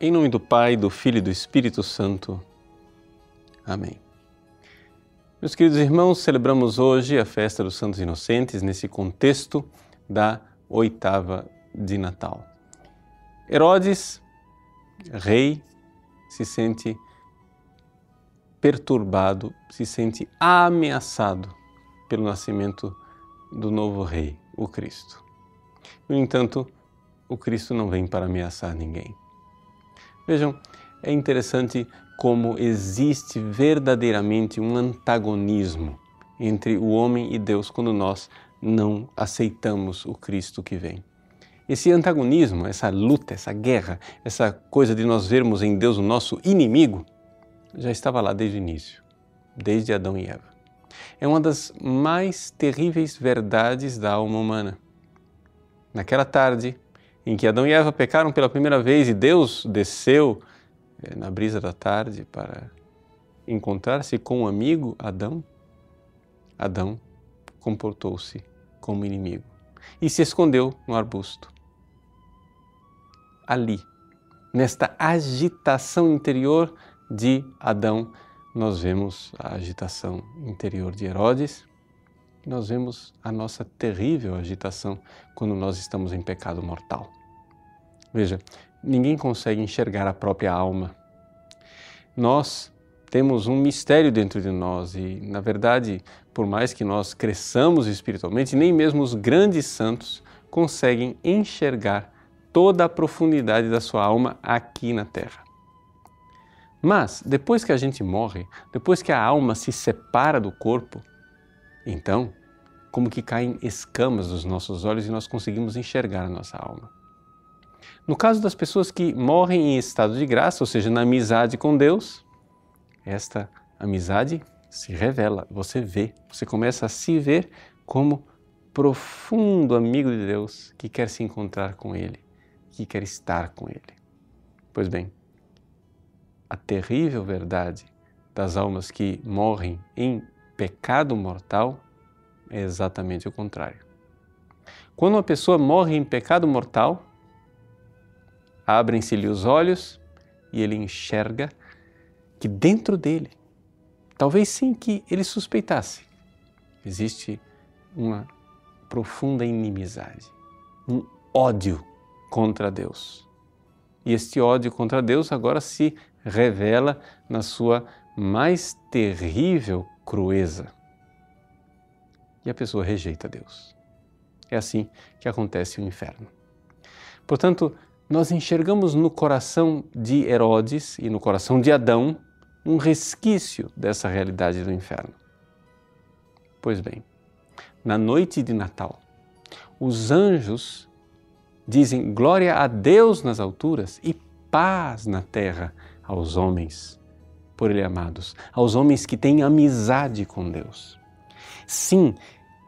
Em nome do Pai, do Filho e do Espírito Santo. Amém. Meus queridos irmãos, celebramos hoje a festa dos Santos Inocentes nesse contexto da oitava de Natal. Herodes, rei, se sente perturbado, se sente ameaçado pelo nascimento do novo rei, o Cristo. No entanto, o Cristo não vem para ameaçar ninguém. Vejam, é interessante como existe verdadeiramente um antagonismo entre o homem e Deus quando nós não aceitamos o Cristo que vem. Esse antagonismo, essa luta, essa guerra, essa coisa de nós vermos em Deus o nosso inimigo, já estava lá desde o início, desde Adão e Eva. É uma das mais terríveis verdades da alma humana. Naquela tarde em que Adão e Eva pecaram pela primeira vez e Deus desceu eh, na brisa da tarde para encontrar-se com o um amigo Adão, Adão comportou-se como inimigo e se escondeu no arbusto. Ali, nesta agitação interior de Adão, nós vemos a agitação interior de Herodes, nós vemos a nossa terrível agitação quando nós estamos em pecado mortal. Veja, ninguém consegue enxergar a própria alma. Nós temos um mistério dentro de nós e, na verdade, por mais que nós cresçamos espiritualmente, nem mesmo os grandes santos conseguem enxergar toda a profundidade da sua alma aqui na Terra. Mas, depois que a gente morre, depois que a alma se separa do corpo, então, como que caem escamas dos nossos olhos e nós conseguimos enxergar a nossa alma. No caso das pessoas que morrem em estado de graça, ou seja, na amizade com Deus, esta amizade se revela, você vê, você começa a se ver como profundo amigo de Deus que quer se encontrar com Ele, que quer estar com Ele. Pois bem, a terrível verdade das almas que morrem em pecado mortal é exatamente o contrário. Quando uma pessoa morre em pecado mortal, abrem-se-lhe os olhos e ele enxerga que dentro dele, talvez sem que ele suspeitasse, existe uma profunda inimizade, um ódio contra Deus. E este ódio contra Deus agora se revela na sua mais terrível crueza. E a pessoa rejeita Deus. É assim que acontece o inferno. Portanto, nós enxergamos no coração de Herodes e no coração de Adão um resquício dessa realidade do inferno. Pois bem, na noite de Natal, os anjos dizem glória a Deus nas alturas e paz na terra aos homens por Ele amados, aos homens que têm amizade com Deus. Sim,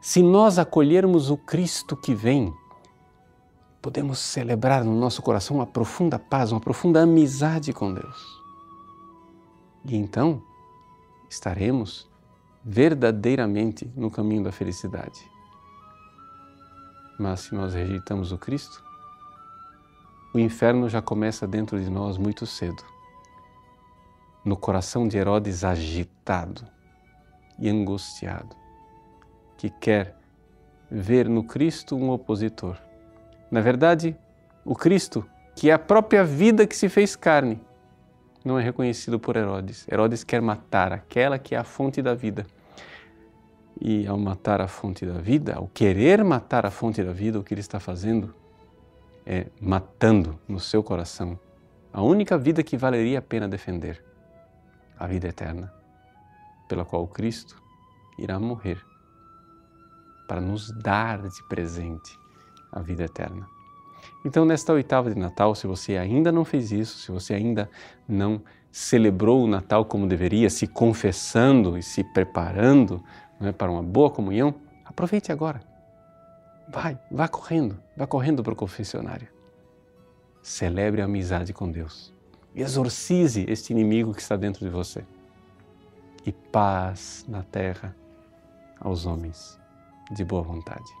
se nós acolhermos o Cristo que vem, podemos celebrar no nosso coração uma profunda paz, uma profunda amizade com Deus. E então estaremos verdadeiramente no caminho da felicidade. Mas se nós rejeitamos o Cristo, o inferno já começa dentro de nós muito cedo no coração de Herodes agitado e angustiado, que quer ver no Cristo um opositor. Na verdade, o Cristo, que é a própria vida que se fez carne, não é reconhecido por Herodes. Herodes quer matar aquela que é a fonte da vida. E ao matar a fonte da vida, ao querer matar a fonte da vida, o que ele está fazendo é matando no seu coração a única vida que valeria a pena defender a vida eterna, pela qual Cristo irá morrer para nos dar de presente a vida eterna. Então, nesta oitava de Natal, se você ainda não fez isso, se você ainda não celebrou o Natal como deveria, se confessando e se preparando é, para uma boa comunhão, aproveite agora. Vai, vá correndo, vá correndo para o confessionário. Celebre a amizade com Deus exorcize este inimigo que está dentro de você. E paz na terra aos homens de boa vontade.